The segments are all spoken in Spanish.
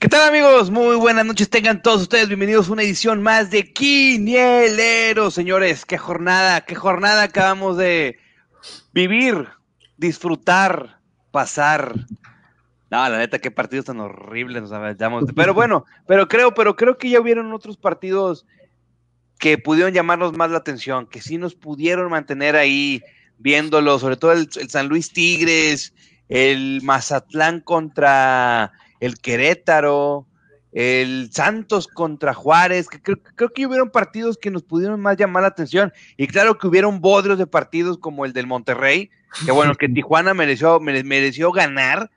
¿Qué tal amigos? Muy buenas noches, tengan todos ustedes bienvenidos a una edición más de Quinielero, señores. Qué jornada, qué jornada acabamos de vivir, disfrutar, pasar. No, la neta, qué partidos tan horribles nos aventamos. Pero bueno, pero creo, pero creo que ya hubieron otros partidos que pudieron llamarnos más la atención, que sí nos pudieron mantener ahí viéndolo, sobre todo el, el San Luis Tigres, el Mazatlán contra el Querétaro, el Santos contra Juárez, que creo, creo, que hubieron partidos que nos pudieron más llamar la atención. Y claro que hubieron bodrios de partidos como el del Monterrey, que bueno, que Tijuana mereció, mereció ganar.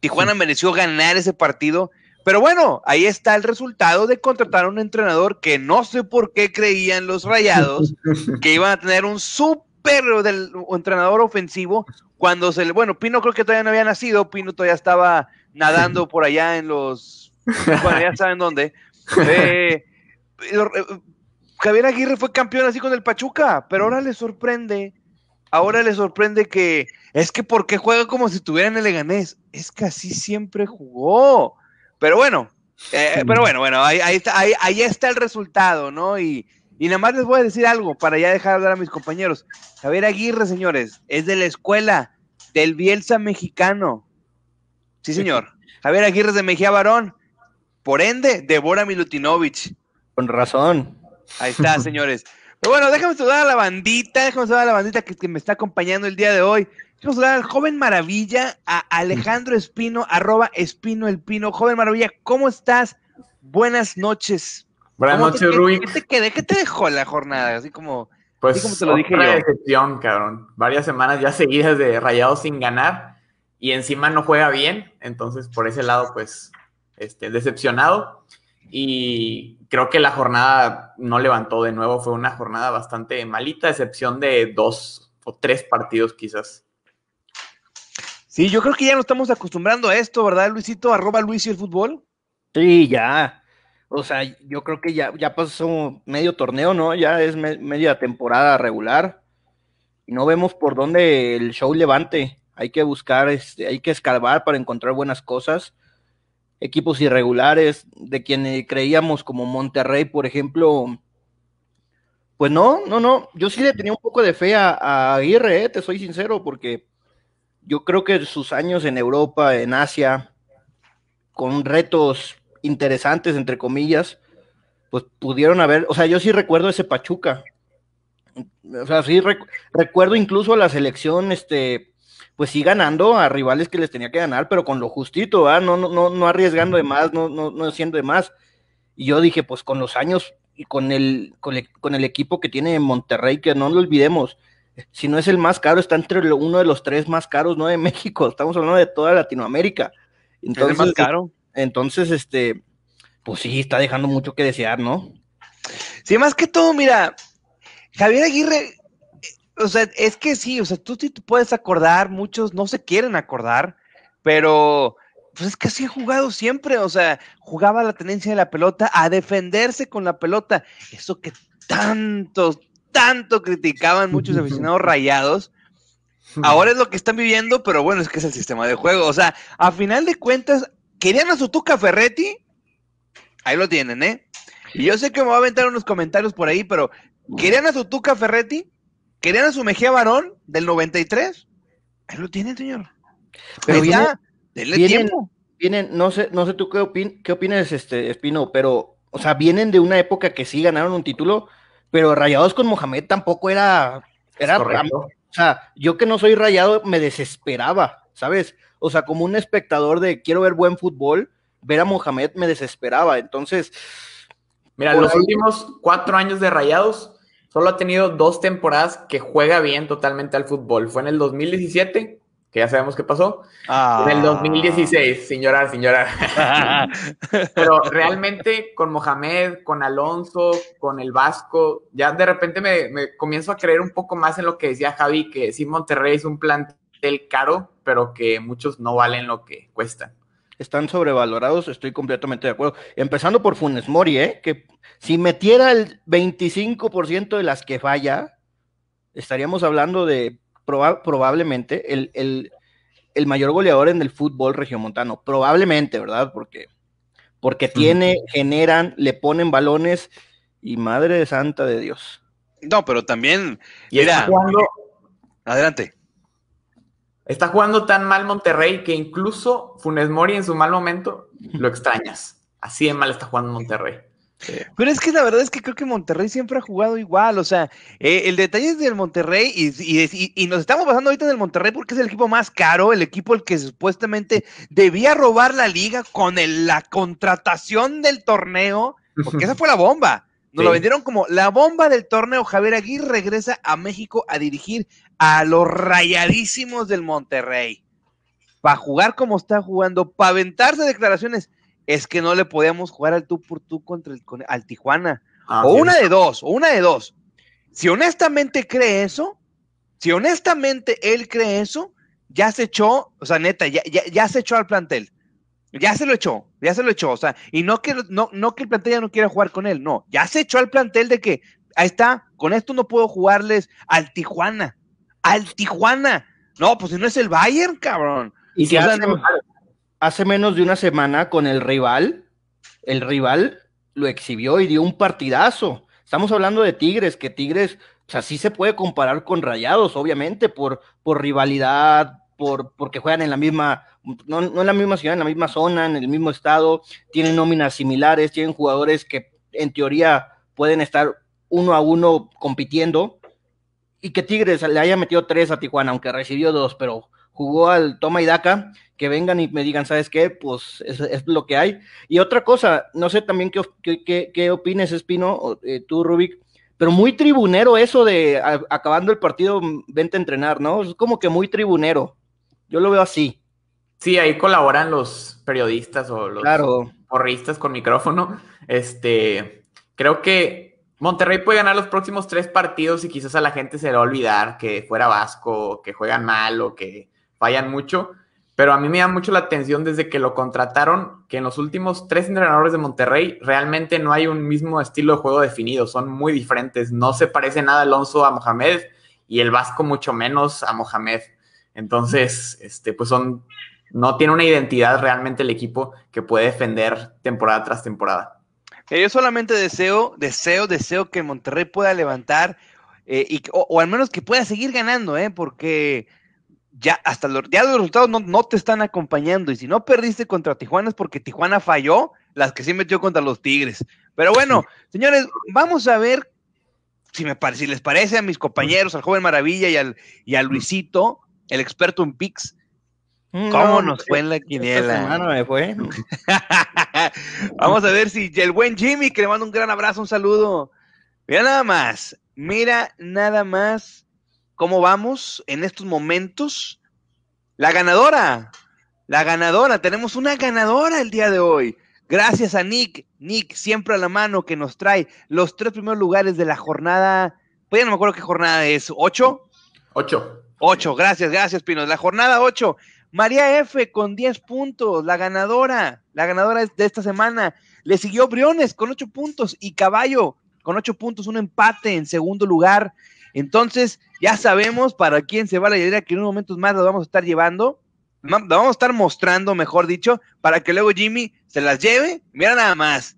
Tijuana mereció ganar ese partido. Pero bueno, ahí está el resultado de contratar a un entrenador que no sé por qué creían los rayados que iban a tener un súper del entrenador ofensivo cuando se le, bueno, Pino creo que todavía no había nacido, Pino todavía estaba nadando por allá en los, bueno, ya saben dónde. Eh, Javier Aguirre fue campeón así con el Pachuca, pero ahora le sorprende, ahora le sorprende que es que porque juega como si estuviera en el Leganés, es que así siempre jugó. Pero bueno, eh, pero bueno, bueno, ahí, ahí, está, ahí, ahí, está el resultado, ¿no? Y, y nada más les voy a decir algo para ya dejar hablar a mis compañeros. Javier Aguirre, señores, es de la escuela del Bielsa mexicano. Sí, señor. Javier Aguirre de Mejía Barón. Por ende, Débora Milutinovich. Con razón. Ahí está, señores. Pero bueno, déjame saludar a la bandita, déjame saludar a la bandita que, que me está acompañando el día de hoy. Déjame saludar al joven maravilla, a Alejandro Espino, arroba Espino el Pino. Joven maravilla, ¿cómo estás? Buenas noches. Buenas noches, Rui. ¿qué, te, qué, ¿Qué te dejó la jornada? Así como, pues, así como te lo dije otra yo. decepción, cabrón. Varias semanas ya seguidas de rayados sin ganar y encima no juega bien. Entonces, por ese lado, pues, este, decepcionado. Y creo que la jornada no levantó de nuevo. Fue una jornada bastante malita, excepción de dos o tres partidos quizás. Sí, yo creo que ya nos estamos acostumbrando a esto, ¿verdad, Luisito? Arroba Luis y el fútbol. Sí, ya. O sea, yo creo que ya, ya pasó medio torneo, ¿no? Ya es me media temporada regular. Y no vemos por dónde el show levante. Hay que buscar, este, hay que escarbar para encontrar buenas cosas. Equipos irregulares, de quienes creíamos como Monterrey, por ejemplo. Pues no, no, no. Yo sí le tenía un poco de fe a, Aguirre, ¿eh? te soy sincero, porque yo creo que sus años en Europa, en Asia, con retos interesantes, entre comillas, pues pudieron haber, o sea, yo sí recuerdo ese Pachuca. O sea, sí rec recuerdo incluso a la selección, este, pues sí ganando a rivales que les tenía que ganar, pero con lo justito, ¿ah? no, no, no, no arriesgando de más, no, no, no haciendo de más. Y yo dije, pues con los años y con el, con el, con el equipo que tiene Monterrey, que no lo olvidemos, si no es el más caro, está entre uno de los tres más caros, no de México, estamos hablando de toda Latinoamérica. Entonces, ¿Es el más caro? Entonces, este, pues sí, está dejando mucho que desear, ¿no? Sí, más que todo, mira, Javier Aguirre, o sea, es que sí, o sea, tú sí te puedes acordar, muchos no se quieren acordar, pero pues es que así ha jugado siempre, o sea, jugaba la tenencia de la pelota a defenderse con la pelota, eso que tanto, tanto criticaban muchos aficionados rayados, ahora es lo que están viviendo, pero bueno, es que es el sistema de juego, o sea, a final de cuentas, querían a su Tuca Ferretti, ahí lo tienen, ¿eh? Y yo sé que me va a aventar unos comentarios por ahí, pero ¿querían a su Tuca Ferretti? ¿Querían a su Mejía Barón del 93? Ahí lo tienen, señor. Pero está, denle vienen, tiempo. Vienen, no sé, no sé tú qué, opin qué opinas, este, Espino, pero, o sea, vienen de una época que sí ganaron un título, pero Rayados con Mohamed tampoco era, era, o sea, yo que no soy rayado me desesperaba, ¿sabes? O sea, como un espectador de quiero ver buen fútbol, ver a Mohamed me desesperaba. Entonces, mira, los ahí... últimos cuatro años de Rayados solo ha tenido dos temporadas que juega bien totalmente al fútbol. Fue en el 2017, que ya sabemos qué pasó. Ah. En el 2016, sin llorar, sin llorar. Pero realmente con Mohamed, con Alonso, con el Vasco, ya de repente me, me comienzo a creer un poco más en lo que decía Javi, que sí Monterrey es un plantel caro, pero que muchos no valen lo que cuestan. Están sobrevalorados, estoy completamente de acuerdo. Empezando por Funes Mori, ¿eh? que si metiera el 25% de las que falla, estaríamos hablando de proba probablemente el, el, el, mayor goleador en el fútbol regiomontano. Probablemente, ¿verdad? Porque porque tiene, generan, le ponen balones y madre de santa de Dios. No, pero también, y jugando, adelante. Está jugando tan mal Monterrey que incluso Funes Mori en su mal momento lo extrañas. Así de mal está jugando Monterrey. Pero es que la verdad es que creo que Monterrey siempre ha jugado igual, o sea, eh, el detalle es del Monterrey y, nos estamos basando ahorita en el Monterrey porque es el equipo más caro, el equipo el que supuestamente debía robar la liga con la contratación del torneo, porque esa fue la bomba. Nos lo vendieron como la bomba del torneo. Javier Aguirre regresa a México a dirigir a los rayadísimos del Monterrey. Para jugar como está jugando, para aventarse declaraciones es que no le podíamos jugar al tú por tú contra el al Tijuana. Ah, o una de dos, o una de dos. Si honestamente cree eso, si honestamente él cree eso, ya se echó, o sea, neta, ya, ya, se echó al plantel. Ya se lo echó, ya se lo echó, o sea, y no que, no, no que el plantel ya no quiera jugar con él, no, ya se echó al plantel de que, ahí está, con esto no puedo jugarles al Tijuana, al Tijuana. No, pues si no es el Bayern, cabrón. Y si hace menos de una semana con el rival, el rival lo exhibió y dio un partidazo. Estamos hablando de Tigres, que Tigres, o sea, sí se puede comparar con Rayados, obviamente, por, por rivalidad, por, porque juegan en la misma, no, no en la misma ciudad, en la misma zona, en el mismo estado, tienen nóminas similares, tienen jugadores que en teoría pueden estar uno a uno compitiendo, y que Tigres le haya metido tres a Tijuana, aunque recibió dos, pero jugó al toma y daca, que vengan y me digan, ¿sabes qué? Pues es, lo que hay. Y otra cosa, no sé también qué, qué, qué opines, Espino, eh, tú, Rubik, pero muy tribunero eso de acabando el partido, vente a entrenar, ¿no? Es como que muy tribunero. Yo lo veo así. Sí, ahí colaboran los periodistas o los claro. porristas con micrófono. Este, creo que Monterrey puede ganar los próximos tres partidos y quizás a la gente se le va a olvidar que fuera Vasco, que juegan mal o que fallan mucho, pero a mí me da mucho la atención desde que lo contrataron, que en los últimos tres entrenadores de Monterrey realmente no hay un mismo estilo de juego definido, son muy diferentes, no se parece nada Alonso a Mohamed y el Vasco mucho menos a Mohamed. Entonces, este, pues son, no tiene una identidad realmente el equipo que puede defender temporada tras temporada. Yo solamente deseo, deseo, deseo que Monterrey pueda levantar eh, y, o, al menos que pueda seguir ganando, ¿eh? porque ya hasta los, ya los resultados no, te están acompañando. Y si no perdiste contra Tijuana es porque Tijuana falló las que sí metió contra los Tigres. Pero bueno, señores, vamos a ver si, me si les parece a mis compañeros, al joven Maravilla y al, y a Luisito, el experto en PIX, mm, ¿Cómo nos fue en la quiniela? me fue. Vamos a ver si el buen Jimmy, que le mando un gran abrazo, un saludo. Mira nada más, mira nada más cómo vamos en estos momentos. La ganadora, la ganadora, tenemos una ganadora el día de hoy. Gracias a Nick, Nick siempre a la mano que nos trae los tres primeros lugares de la jornada. Pues ya no me acuerdo qué jornada es, ¿ocho? Ocho. Ocho, gracias, gracias, Pino. La jornada ocho. María F con diez puntos, la ganadora, la ganadora de esta semana. Le siguió Briones con ocho puntos y Caballo con ocho puntos, un empate en segundo lugar. Entonces, ya sabemos para quién se va la idea que en unos momentos más lo vamos a estar llevando, lo vamos a estar mostrando, mejor dicho, para que luego Jimmy se las lleve. Mira nada más.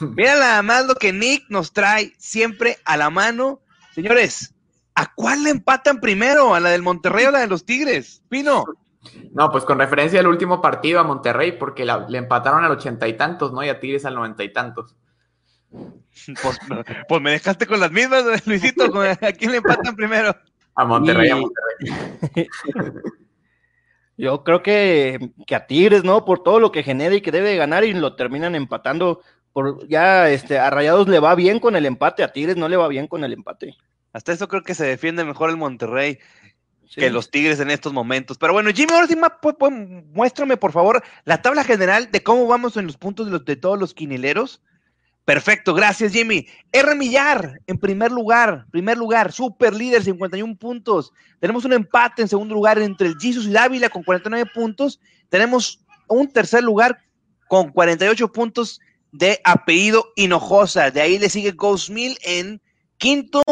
Mira nada más lo que Nick nos trae siempre a la mano. Señores, ¿a cuál le empatan primero? ¿A la del Monterrey o a la de los Tigres? Pino. No, pues con referencia al último partido a Monterrey, porque le empataron al ochenta y tantos, ¿no? Y a Tigres al noventa y tantos. Pues, pues, me dejaste con las mismas, Luisito. ¿A quién le empatan primero? A Monterrey, a Monterrey. Yo creo que, que, a Tigres, ¿no? Por todo lo que genera y que debe ganar y lo terminan empatando. Por, ya este, a Rayados le va bien con el empate, a Tigres no le va bien con el empate. Hasta eso creo que se defiende mejor el Monterrey que los Tigres en estos momentos. Pero bueno, Jimmy, ahora sí, muéstrame por favor la tabla general de cómo vamos en los puntos de, los, de todos los quinileros Perfecto, gracias Jimmy. R. Millar en primer lugar, primer lugar, super líder, 51 puntos. Tenemos un empate en segundo lugar entre el Jesus y Dávila con 49 puntos. Tenemos un tercer lugar con 48 puntos de apellido Hinojosa. De ahí le sigue Ghost Mill en quinto,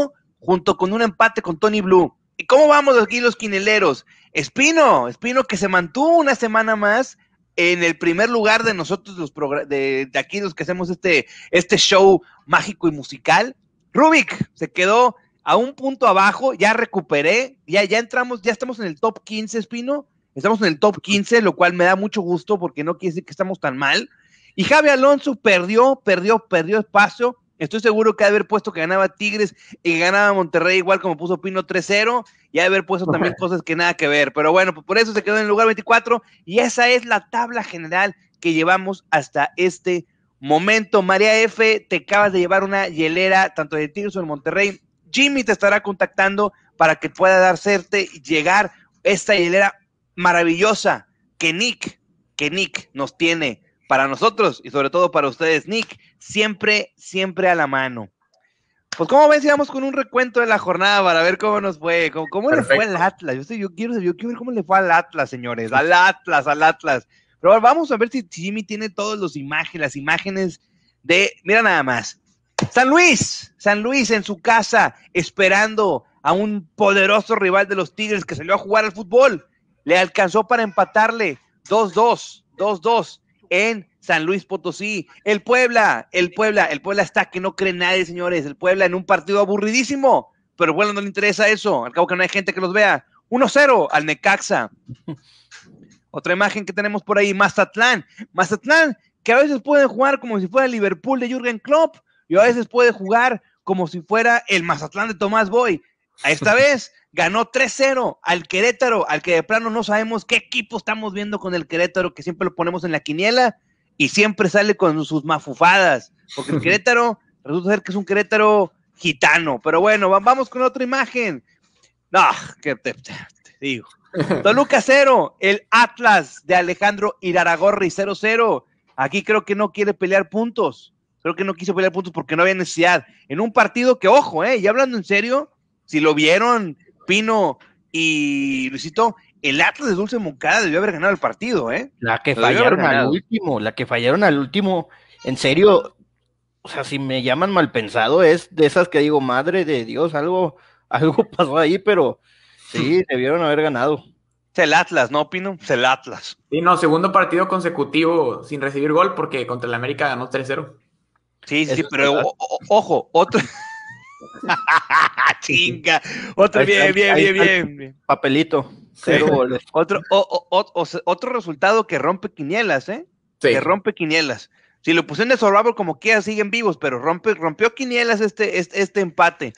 junto con un empate con Tony Blue. ¿Y cómo vamos aquí los quineleros? Espino, Espino que se mantuvo una semana más en el primer lugar de nosotros, los de, de, aquí, los que hacemos este, este show mágico y musical. Rubik se quedó a un punto abajo, ya recuperé, ya, ya entramos, ya estamos en el top 15, Espino. Estamos en el top 15, lo cual me da mucho gusto porque no quiere decir que estamos tan mal. Y Javi Alonso perdió, perdió, perdió espacio. Estoy seguro que haber puesto que ganaba Tigres y que ganaba Monterrey igual como puso Pino 3-0 y haber puesto también cosas que nada que ver. Pero bueno, pues por eso se quedó en el lugar 24 y esa es la tabla general que llevamos hasta este momento. María F, te acabas de llevar una hielera tanto de Tigres como de Monterrey. Jimmy te estará contactando para que pueda darte y llegar esta hielera maravillosa que Nick, que Nick nos tiene para nosotros y sobre todo para ustedes, Nick, siempre, siempre a la mano. Pues, ¿cómo ven si vamos con un recuento de la jornada para ver cómo nos fue? ¿Cómo, le fue al Atlas? Yo, yo, quiero, yo quiero ver cómo le fue al Atlas, señores. Al Atlas, al Atlas. Pero vamos a ver si Jimmy tiene todas los imágenes, las imágenes de. Mira nada más. San Luis, San Luis en su casa, esperando a un poderoso rival de los Tigres que salió a jugar al fútbol. Le alcanzó para empatarle 2-2, 2-2 en San Luis Potosí. El Puebla, el Puebla, el Puebla está que no cree nadie, señores. El Puebla en un partido aburridísimo, pero bueno, no le interesa eso. Al cabo que no hay gente que los vea. 1-0 al Necaxa. Otra imagen que tenemos por ahí, Mazatlán. Mazatlán, que a veces pueden jugar como si fuera el Liverpool de Jürgen Klopp y a veces puede jugar como si fuera el Mazatlán de Tomás Boy. Esta vez ganó 3-0 al Querétaro, al que de plano no sabemos qué equipo estamos viendo con el Querétaro, que siempre lo ponemos en la quiniela y siempre sale con sus mafufadas, porque el Querétaro resulta ser que es un Querétaro gitano. Pero bueno, vamos con otra imagen. No, que te, digo. Toluca 0, el Atlas de Alejandro Iraragorri 0-0. Aquí creo que no quiere pelear puntos. Creo que no quiso pelear puntos porque no había necesidad. En un partido que, ojo, eh, y hablando en serio, si lo vieron Pino y Luisito, el Atlas de Dulce Moncada debió haber ganado el partido, ¿eh? La que fallaron al último, la que fallaron al último, en serio, o sea, si me llaman mal pensado, es de esas que digo, madre de Dios, algo, algo pasó ahí, pero sí, debieron haber ganado. Es el Atlas, ¿no, Pino? Es el Atlas. Sí, no, segundo partido consecutivo sin recibir gol porque contra el América ganó 3-0. Sí, sí, pero ojo, otro, Chinga. Otro, bien, bien, bien, bien, Papelito. Cero goles. Otro, otro resultado que rompe quinielas, ¿eh? Que rompe quinielas. Si lo pusieron de Survivor como quiera, siguen vivos, pero rompe, rompió quinielas este, este, este, empate.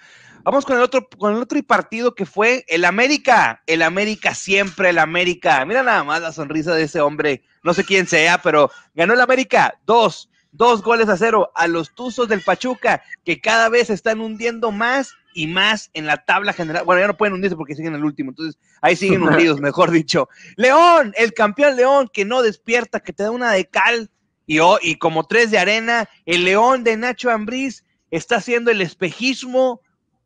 Vamos con el otro, con el otro partido que fue el América. El América siempre, el América. Mira nada más la sonrisa de ese hombre. No sé quién sea, pero ganó el América. Dos dos goles a cero a los Tuzos del Pachuca, que cada vez están hundiendo más y más en la tabla general. Bueno, ya no pueden hundirse porque siguen el último, entonces ahí siguen hundidos, mejor dicho. León, el campeón León que no despierta, que te da una de cal y, oh, y como tres de arena. El León de Nacho Ambriz está haciendo el espejismo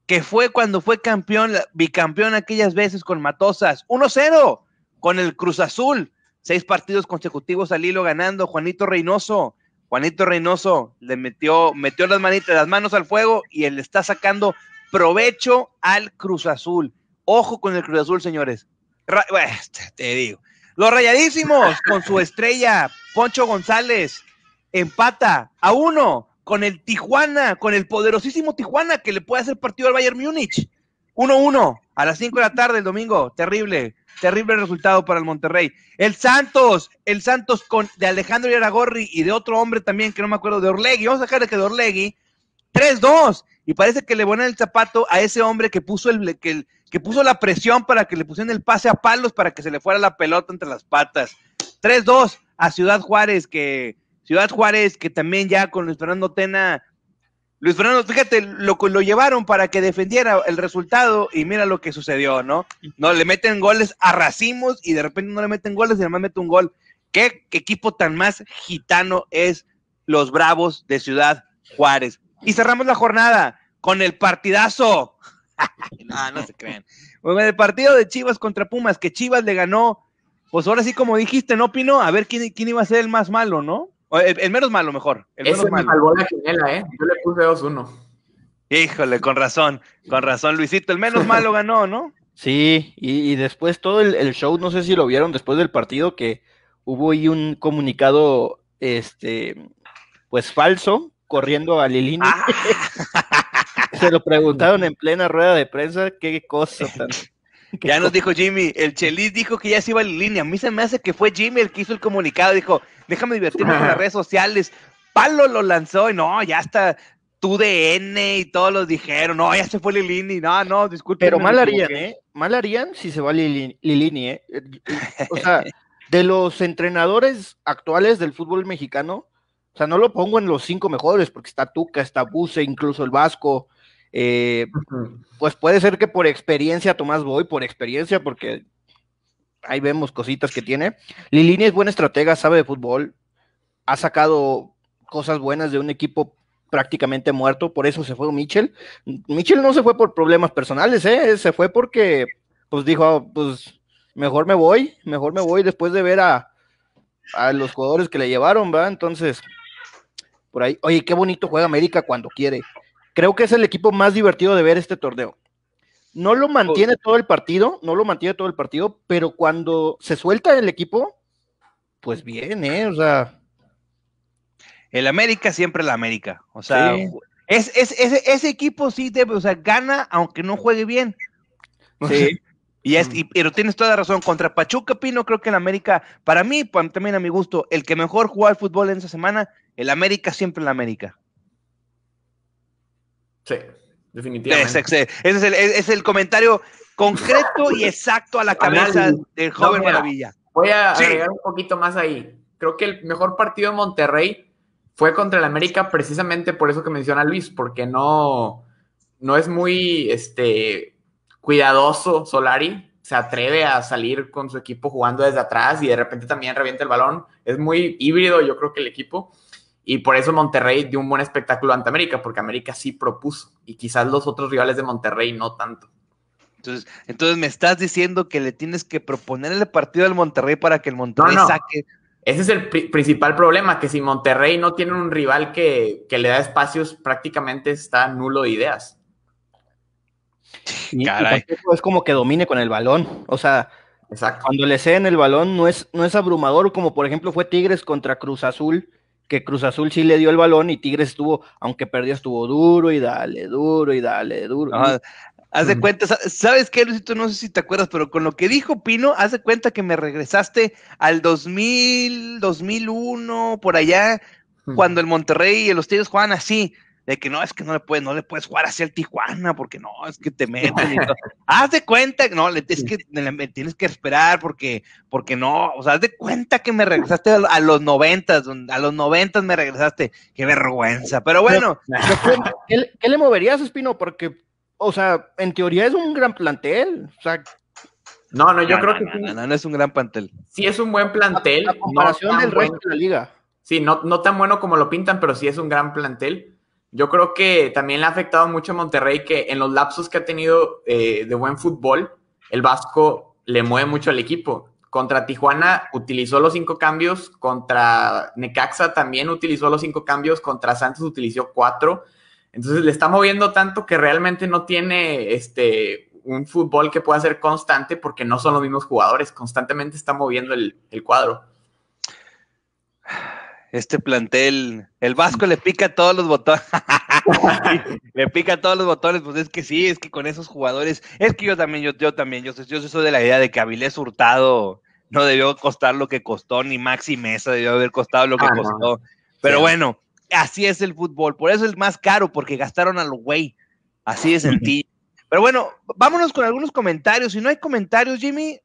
que fue cuando fue campeón, bicampeón aquellas veces con Matosas. 1-0 con el Cruz Azul. Seis partidos consecutivos al hilo ganando Juanito Reynoso. Juanito Reynoso le metió, metió las manitas, las manos al fuego y él está sacando provecho al Cruz Azul. Ojo con el Cruz Azul, señores. te digo. Los rayadísimos con su estrella, Poncho González, empata a uno con el Tijuana, con el poderosísimo Tijuana que le puede hacer partido al Bayern Múnich. 1-1 a las 5 de la tarde el domingo. Terrible. Terrible resultado para el Monterrey. El Santos, el Santos con de Alejandro Yaragorri y de otro hombre también que no me acuerdo, de Orlegui. Vamos a dejar de que de Orlegui. 3-2. Y parece que le ponen el zapato a ese hombre que puso el, que, que puso la presión para que le pusieran el pase a palos para que se le fuera la pelota entre las patas. 3-2 a Ciudad Juárez, que Ciudad Juárez, que también ya con Luis Fernando Tena Luis Fernando, fíjate, lo, lo llevaron para que defendiera el resultado y mira lo que sucedió, ¿no? No le meten goles a racimos y de repente no le meten goles y además mete un gol. ¿Qué, equipo tan más gitano es los Bravos de Ciudad Juárez? Y cerramos la jornada con el partidazo. no, no se creen. el partido de Chivas contra Pumas, que Chivas le ganó, pues ahora sí como dijiste, ¿no, Pino? A ver quién, quién iba a ser el más malo, ¿no? El, menos malo, mejor. El Ese menos malo. la quinela, ¿eh? Yo le puse 2-1. Híjole, con razón, con razón, Luisito. El menos malo ganó, ¿no? Sí, y, después todo el, show, no sé si lo vieron después del partido, que hubo ahí un comunicado, este, pues falso, corriendo a Lilini. Ah. Se lo preguntaron en plena rueda de prensa, qué cosa tan... Ya nos dijo Jimmy, el Chelis dijo que ya se iba a Lilini. A mí se me hace que fue Jimmy el que hizo el comunicado. Dijo, déjame divertirme con las redes sociales. Palo lo lanzó y no, ya está tu DN y todos los dijeron, no, ya se fue Lilini. No, no, disculpe. Pero mal harían, ¿eh? Mal harían si se va Lilini, ¿eh? O sea, de los entrenadores actuales del fútbol mexicano, o sea, no lo pongo en los cinco mejores, porque está Tuca, está Buse, incluso el Vasco. Eh, pues puede ser que por experiencia Tomás Boy, por experiencia, porque ahí vemos cositas que tiene. Lilini es buena estratega, sabe de fútbol, ha sacado cosas buenas de un equipo prácticamente muerto, por eso se fue Mitchell. Mitchell no se fue por problemas personales, ¿eh? se fue porque pues dijo, ah, pues mejor me voy, mejor me voy después de ver a, a los jugadores que le llevaron, ¿va? Entonces, por ahí. Oye, qué bonito juega América cuando quiere. Creo que es el equipo más divertido de ver este torneo. No lo mantiene todo el partido, no lo mantiene todo el partido, pero cuando se suelta el equipo, pues bien, ¿eh? O sea. El América siempre la América. O sea, es, ese, equipo sí debe, o sea, gana aunque no juegue bien. Sí. Y, es, pero tienes toda la razón. Contra Pachuca Pino, creo que el América, para mí, también a mi gusto, el que mejor jugó al fútbol en esa semana el América siempre el América. Sí, definitivamente. Ese, es, el, comentario concreto y exacto a la cabeza del joven Maravilla. Voy a agregar un poquito más ahí. Creo que el mejor partido de Monterrey fue contra el América precisamente por eso que menciona Luis, porque no, no es muy este, cuidadoso Solari, se atreve a salir con su equipo jugando desde atrás y de repente también revienta el balón. Es muy híbrido, yo creo que el equipo. Y por eso Monterrey dio un buen espectáculo ante América, porque América sí propuso y quizás los otros rivales de Monterrey no tanto. Entonces, entonces me estás diciendo que le tienes que proponer el partido del Monterrey para que el Monterrey saque. Ese es el principal problema, que si Monterrey no tiene un rival que, le da espacios, prácticamente está nulo de ideas. es como que domine con el balón. O sea, cuando le ceden el balón no es, no es abrumador, como por ejemplo fue Tigres contra Cruz Azul, que Cruz Azul sí le dio el balón y Tigres estuvo, aunque perdió, estuvo duro y dale, duro y dale, duro. haz de cuenta, ¿sabes qué, Luisito? No sé si te acuerdas, pero con lo que dijo Pino, haz de cuenta que me regresaste al 2000, 2001, por allá, cuando el Monterrey y los Tigres jugaban así de que no, es que no le puedes, no le puedes jugar hacia el Tijuana, porque no, es que te meten y todo. haz de cuenta, no, es que tienes que esperar porque, porque no, o sea, haz de cuenta que me regresaste a, los noventas, a los noventas me regresaste, qué vergüenza, pero bueno. ¿Qué, le moverías, Espino? Porque, o sea, en teoría es un gran plantel, o sea, no, no, yo creo que no, no, es un gran plantel. Sí es un buen plantel. A, comparación del resto de la liga. Sí, no, no tan bueno como lo pintan, pero sí es un gran plantel. Yo creo que también le ha afectado mucho a Monterrey que en los lapsos que ha tenido eh, de buen fútbol, el Vasco le mueve mucho al equipo. Contra Tijuana utilizó los cinco cambios, contra Necaxa también utilizó los cinco cambios, contra Santos utilizó cuatro. Entonces le está moviendo tanto que realmente no tiene este, un fútbol que pueda ser constante porque no son los mismos jugadores, constantemente está moviendo el, el cuadro este plantel, el Vasco le pica todos los botones. le pica todos los botones, pues es que sí, es que con esos jugadores, es que yo también, yo, yo también, yo, yo soy de la idea de que Avilés Hurtado no debió costar lo que costó, ni Maxi Mesa debió haber costado lo que ah, costó. Pero bueno, así es el fútbol, por eso es más caro, porque gastaron a lo güey, así de sencillo. Pero bueno, vámonos con algunos comentarios. Si no hay comentarios, Jimmy,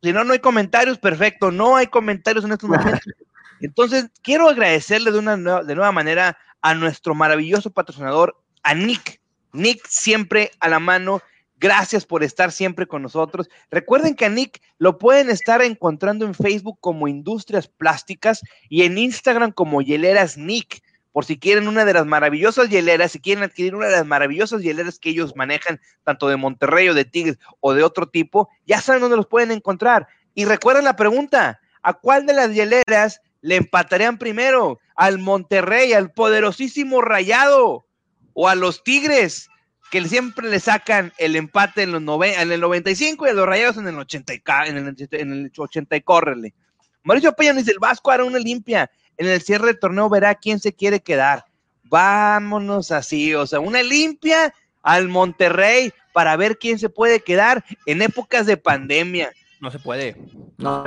si no, no hay comentarios, perfecto. No hay comentarios en estos momentos. Entonces, quiero agradecerle de una nueva, de nueva manera a nuestro maravilloso patrocinador, a Nick. Nick siempre a la mano. Gracias por estar siempre con nosotros. Recuerden que a Nick lo pueden estar encontrando en Facebook como Industrias Plásticas y en Instagram como Hieleras Nick. Por si quieren una de las maravillosas hieleras, si quieren adquirir una de las maravillosas hieleras que ellos manejan, tanto de Monterrey o de Tigres o de otro tipo, ya saben dónde los pueden encontrar. Y recuerden la pregunta, ¿a cuál de las hieleras le empatarían primero al Monterrey, al poderosísimo Rayado o a los Tigres, que siempre le sacan el empate en, los en el 95 y a los Rayados en el 80 y, en el, en el 80 y córrele. Mauricio Peña dice, el Vasco hará una limpia. En el cierre del torneo verá quién se quiere quedar. Vámonos así, o sea, una limpia al Monterrey para ver quién se puede quedar en épocas de pandemia. No se puede. No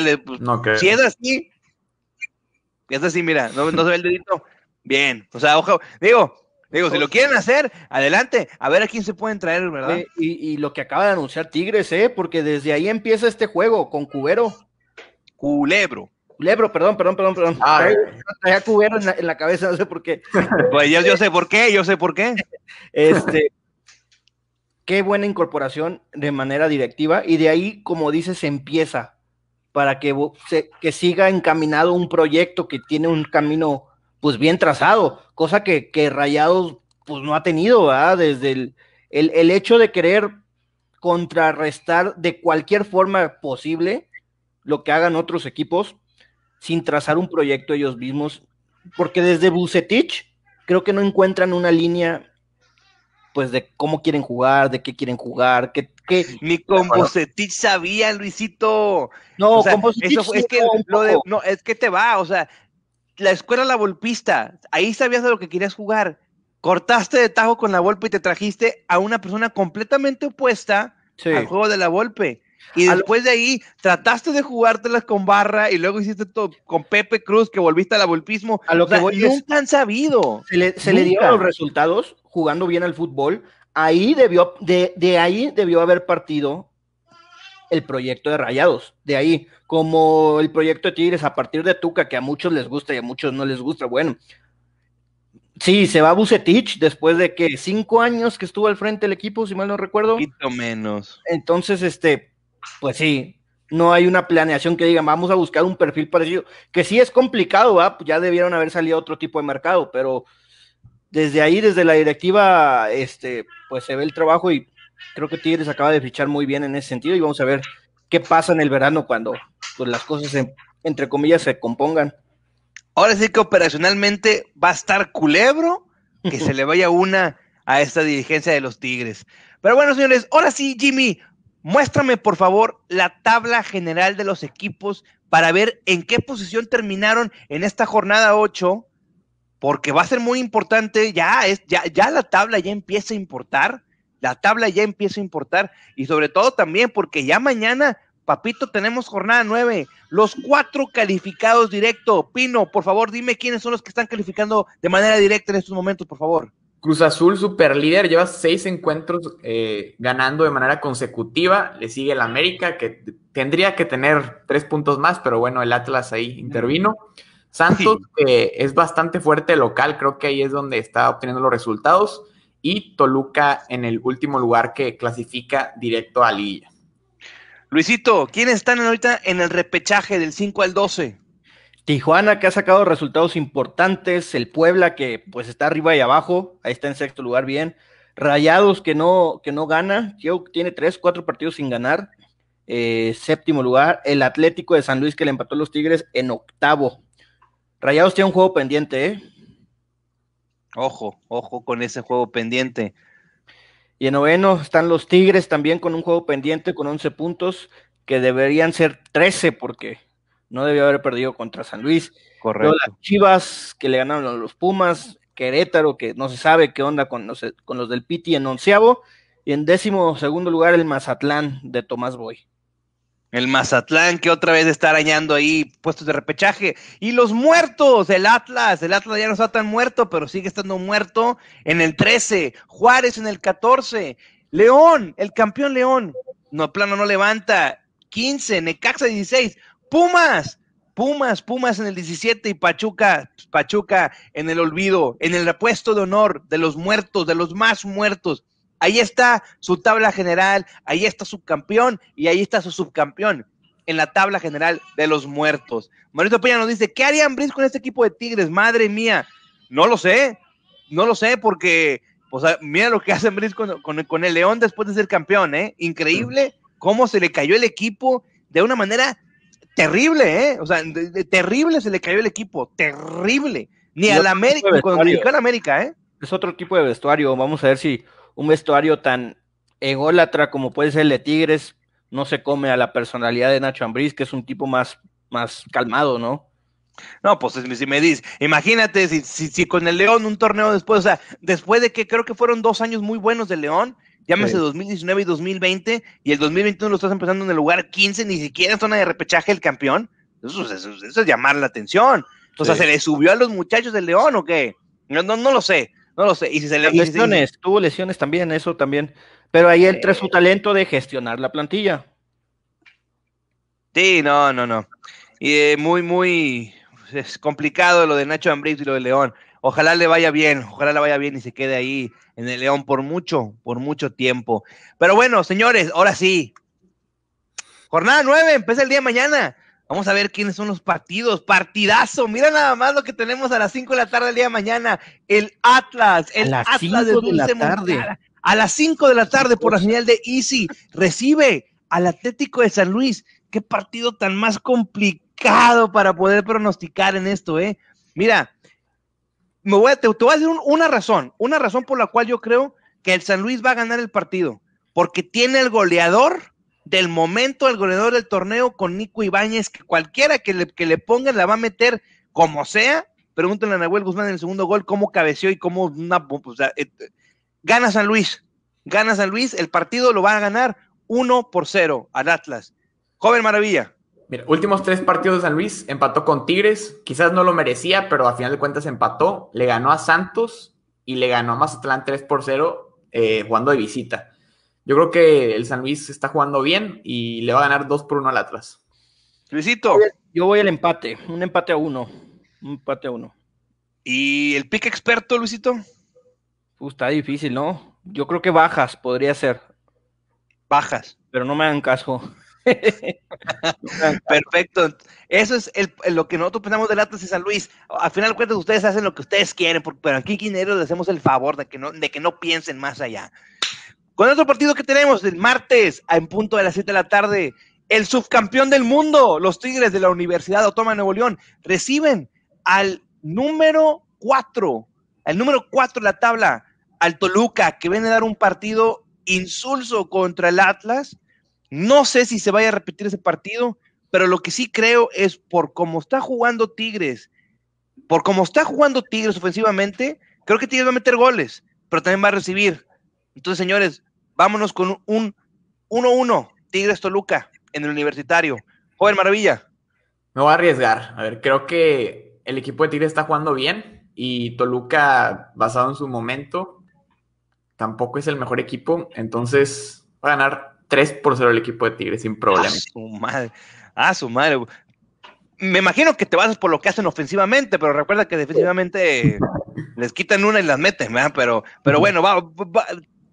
le, pues, no creo. Si es así, es así, mira, no, no se ve el dedito. Bien, o sea, ojo, digo, Digo, si lo quieren hacer, adelante, a ver a quién se pueden traer, ¿verdad? y, lo que acaba de anunciar Tigres, ¿eh? Porque desde ahí empieza este juego con Cubero. Culebro. Culebro, perdón, perdón, perdón, perdón. Ah, traía Cubero en la, cabeza, no sé por qué. Pues yo, yo sé por qué, yo sé por qué. Este, qué buena incorporación de manera directiva y de ahí, como dices, empieza para que, que siga encaminado un proyecto que tiene un camino pues bien trazado, cosa que, Rayados pues no ha tenido. Desde el, el, hecho de querer contrarrestar de cualquier forma posible lo que hagan otros equipos sin trazar un proyecto ellos mismos, porque desde Bucetich creo que no encuentran una línea pues de cómo quieren jugar, de qué quieren jugar, qué, qué... ni con sabía, Luisito. No, con Bucetich es que no, es que te va, o sea, la escuela la volpista, ahí sabías de lo que querías jugar. Cortaste de tajo con la Volpe y te trajiste a una persona completamente opuesta al juego de la Volpe. Y después de ahí trataste de jugártelas con Barra y luego hiciste todo con Pepe Cruz que volviste al volpismo. A lo que nunca han sabido. Se le, se le dieron los resultados jugando bien al fútbol. Ahí debió, de, de ahí debió haber partido el proyecto de Rayados. De ahí, como el proyecto de Tigres a partir de Tuca, que a muchos les gusta y a muchos no les gusta. Bueno, sí, se va a Bucetich después de que cinco años que estuvo al frente del equipo, si mal no recuerdo. Un poquito menos. Entonces, este, pues sí, no hay una planeación que diga, vamos a buscar un perfil parecido, que sí es complicado, pues ya debieron haber salido otro tipo de mercado, pero desde ahí, desde la directiva, este, pues se ve el trabajo y Creo que Tigres acaba de fichar muy bien en ese sentido y vamos a ver qué pasa en el verano cuando pues, las cosas, entre comillas, se compongan. Ahora sí que operacionalmente va a estar culebro que se le vaya una a esta dirigencia de los Tigres. Pero bueno, señores, ahora sí, Jimmy, muéstrame por favor la tabla general de los equipos para ver en qué posición terminaron en esta jornada 8, porque va a ser muy importante, ya, es, ya, ya la tabla ya empieza a importar la tabla ya empieza a importar y sobre todo también porque ya mañana, papito, tenemos jornada nueve, los cuatro calificados directo. Pino, por favor, dime quiénes son los que están calificando de manera directa en estos momentos, por favor. Cruz Azul, super líder, lleva seis encuentros eh, ganando de manera consecutiva. Le sigue el América, que tendría que tener tres puntos más, pero bueno, el Atlas ahí intervino. Santos, que es bastante fuerte local, creo que ahí es donde está obteniendo los resultados y Toluca en el último lugar que clasifica directo a Lilla. Luisito, ¿quiénes están ahorita en el repechaje del 5 al 12? Tijuana que ha sacado resultados importantes, el Puebla que pues está arriba y abajo, ahí está en sexto lugar bien, Rayados que no, que no gana, tiene tres, cuatro partidos sin ganar, eh, séptimo lugar, el Atlético de San Luis que le empató a los Tigres en octavo. Rayados tiene un juego pendiente, ¿eh? Ojo, ojo con ese juego pendiente. Y en noveno están los Tigres también con un juego pendiente con 11 puntos, que deberían ser 13 porque no debió haber perdido contra San Luis. Correcto. las Chivas que le ganaron a los Pumas, Querétaro que no se sabe qué onda con los, con los del Piti en onceavo, y en décimo segundo lugar el Mazatlán de Tomás Boy. El Mazatlán que otra vez está arañando ahí puestos de repechaje. Y los muertos, el Atlas. El Atlas ya no está tan muerto, pero sigue estando muerto en el 13. Juárez en el 14. León, el campeón León. No, plano no levanta. 15. Necaxa 16. Pumas. Pumas, Pumas en el 17 y Pachuca, Pachuca en el olvido, en el apuesto de honor de los muertos, de los más muertos. Ahí está su tabla general, ahí está su campeón y ahí está su subcampeón en la tabla general de los muertos. Mauricio Peña nos dice, ¿qué harían Brice con este equipo de Tigres? Madre mía, no lo sé, no lo sé porque, mira lo que hace Brice con, el León después de ser campeón, ¿eh? Increíble cómo se le cayó el equipo de una manera terrible, ¿eh? O sea, terrible se le cayó el equipo, terrible. Ni al América, cuando al América, ¿eh? Es otro tipo de vestuario, vamos a ver si un vestuario tan ególatra como puede ser el de Tigres no se come a la personalidad de Nacho Ambriz, que es un tipo más, más calmado, ¿no? No, pues si me dices, imagínate si, si, con el León un torneo después, o sea, después de que creo que fueron dos años muy buenos del León, llámese 2019 y 2020, y el 2021 lo estás empezando en el lugar 15, ni siquiera en zona de repechaje el campeón, eso, es llamar la atención. O sea, ¿se le subió a los muchachos del León o qué? No, no, no lo sé, no lo sé. Y si se le, lesiones, tuvo lesiones también, eso también. Pero ahí entra su talento de gestionar la plantilla. Sí, no, no, no. Y eh, muy, muy, es complicado lo de Nacho Ambriz y lo de León. Ojalá le vaya bien, ojalá le vaya bien y se quede ahí en el León por mucho, por mucho tiempo. Pero bueno, señores, ahora sí. Jornada nueve, empieza el día de mañana. Vamos a ver quiénes son los partidos. Partidazo. Mira nada más lo que tenemos a las 5 de la tarde del día de mañana. El Atlas. El Atlas de, de la tarde. A las 5 de la tarde por la señal de Easy. Recibe al Atlético de San Luis. Qué partido tan más complicado para poder pronosticar en esto, ¿eh? Mira, me voy a, te, voy a decir una razón, una razón por la cual yo creo que el San Luis va a ganar el partido, porque tiene el goleador del momento, el goleador del torneo con Nico Ibáñez, que cualquiera que le, que le pongan la va a meter como sea. Pregúntenle a Nahuel Guzmán en el segundo gol cómo cabeció y cómo una, eh, gana San Luis, gana San Luis, el partido lo va a ganar 1 por 0 al Atlas. Joven Maravilla. Mira, últimos tres partidos de San Luis, empató con Tigres, quizás no lo merecía, pero a final de cuentas empató, le ganó a Santos y le ganó a Mazatlán 3 por 0 eh, jugando de visita. Yo creo que el San Luis está jugando bien y le va a ganar 2 por 1 al Atlas. Luisito. Yo voy al empate, un empate a uno, un empate a uno. ¿Y el pick experto, Luisito? está difícil, ¿no? Yo creo que bajas podría ser. Bajas. Pero no me hagan caso. Perfecto. Eso es lo que nosotros pensamos del Atlas y San Luis. Al final de cuentas, ustedes hacen lo que ustedes quieren, pero aquí Quineros les hacemos el favor de que, no, de que no piensen más allá. Con otro partido que tenemos el martes, en punto de las 7 de la tarde, el subcampeón del mundo, los Tigres de la Universidad Autónoma de Nuevo León, reciben al número 4, al número 4 de la tabla, al Toluca, que viene a dar un partido insulso contra el Atlas no sé si se vaya a repetir ese partido, pero lo que sí creo es por cómo está jugando Tigres, por cómo está jugando Tigres ofensivamente, creo que Tigres va a meter goles, pero también va a recibir. Entonces, señores, vámonos con un 1-1, Tigres Toluca en el universitario. Joven Maravilla. Me voy a arriesgar. A ver, creo que el equipo de Tigres está jugando bien y Toluca, basado en su momento, tampoco es el mejor equipo. Entonces, va a ganar 3 por 0 el equipo de Tigres sin problema. A su madre. A su madre. Me imagino que te vas por lo que hacen ofensivamente, pero recuerda que defensivamente les quitan una y las meten, ¿verdad? Pero, pero bueno, va,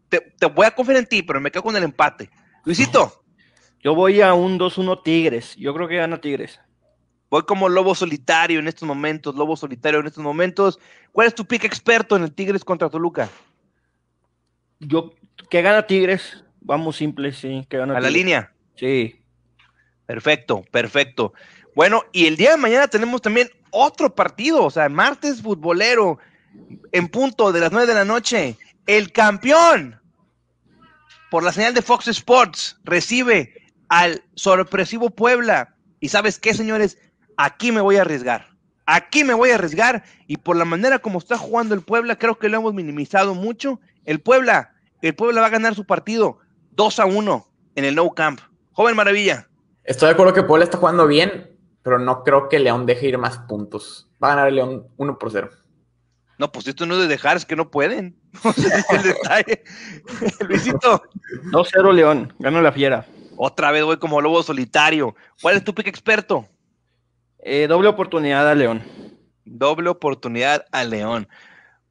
te, voy a confiar en ti, pero me quedo con el empate. Luisito. Yo voy a un 2-1 Tigres. Yo creo que gana Tigres. Voy como lobo solitario en estos momentos, lobo solitario en estos momentos. ¿Cuál es tu pick experto en el Tigres contra Toluca? Yo, que gana Tigres. Vamos simple, sí. Que ¿A la línea? Sí. Perfecto, perfecto. Bueno, y el día de mañana tenemos también otro partido, o sea, martes futbolero, en punto de las nueve de la noche. El campeón, por la señal de Fox Sports, recibe al sorpresivo Puebla. Y sabes qué, señores, aquí me voy a arriesgar. Aquí me voy a arriesgar y por la manera como está jugando el Puebla, creo que lo hemos minimizado mucho. El Puebla, el Puebla va a ganar su partido 2 a 1 en el No Camp. Joven Maravilla. Estoy de acuerdo que Puebla está jugando bien, pero no creo que León deje ir más puntos. Va a ganar el León 1 por 0. No, pues esto no es de dejar, es que no pueden. el detalle. Luisito. 2-0 León, gana la fiera. Otra vez voy como lobo solitario. ¿Cuál es tu pick experto? Eh, doble oportunidad a León. Doble oportunidad a León.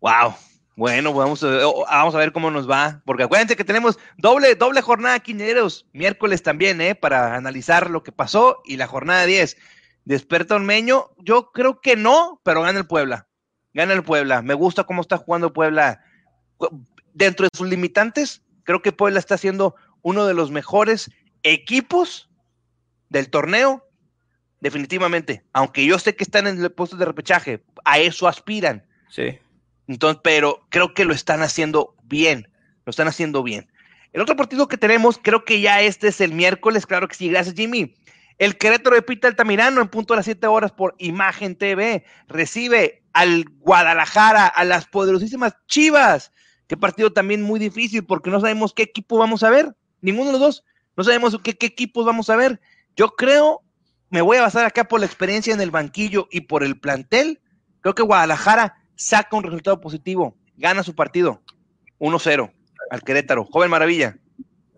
Wow, bueno, vamos a, vamos a ver cómo nos va, porque acuérdense que tenemos doble, doble jornada quineros, miércoles también, ¿eh? Para analizar lo que pasó y la jornada 10. Desperta Ormeño, yo creo que no, pero gana el Puebla. Gana el Puebla. Me gusta cómo está jugando Puebla. Dentro de sus limitantes, creo que Puebla está siendo uno de los mejores equipos del torneo, definitivamente. Aunque yo sé que están en el puesto de repechaje, a eso aspiran. Sí. Entonces, pero creo que lo están haciendo bien, lo están haciendo bien. El otro partido que tenemos, creo que ya este es el miércoles, claro que sí, gracias Jimmy. El Querétaro de Pita Altamirano en punto a las 7 horas por Imagen TV recibe al Guadalajara, a las poderosísimas Chivas. Qué partido también muy difícil porque no sabemos qué equipo vamos a ver. Ninguno de los dos. No sabemos qué equipos vamos a ver. Yo creo, me voy a basar acá por la experiencia en el banquillo y por el plantel. Creo que Guadalajara saca un resultado positivo, gana su partido 1-0 al Querétaro. Joven Maravilla.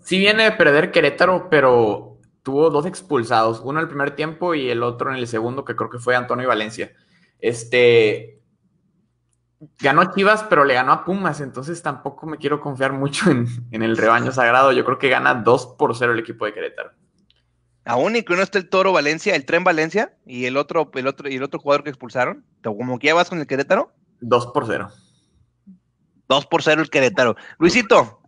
Sí viene de perder Querétaro, pero tuvo dos expulsados, uno en el primer tiempo y el otro en el segundo, que creo que fue Antonio Valencia. Este ganó Chivas, pero le ganó a Pumas, entonces tampoco me quiero confiar mucho en, el rebaño sagrado. Yo creo que gana 2 por 0 el equipo de Querétaro. Aún y que no está el Toro Valencia, el Tren Valencia y el otro, el otro, y el otro jugador que expulsaron. ¿Como que ya vas con el Querétaro? 2 por 0. 2 por 0 el Querétaro. Luisito.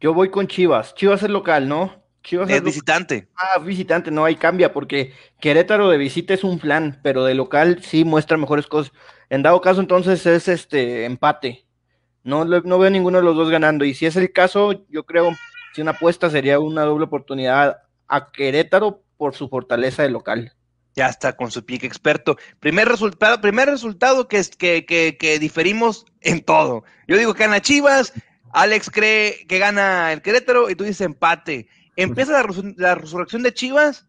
Yo voy con Chivas. Chivas es local, ¿no? Chivas es, visitante. Ah, visitante, no, ahí cambia, porque Querétaro de visita es un plan, pero de local sí muestra mejores cosas. En dado caso, entonces es este empate. No, no veo ninguno de los dos ganando. Y si es el caso, yo creo si una apuesta sería una doble oportunidad a Querétaro por su fortaleza de local. Ya está con su pique experto. Primer resultado, primer resultado que, que, que, que diferimos en todo. Yo digo que gana Chivas, Alex cree que gana el Querétaro y tú dices empate. ¿Empieza la, resurrección de Chivas?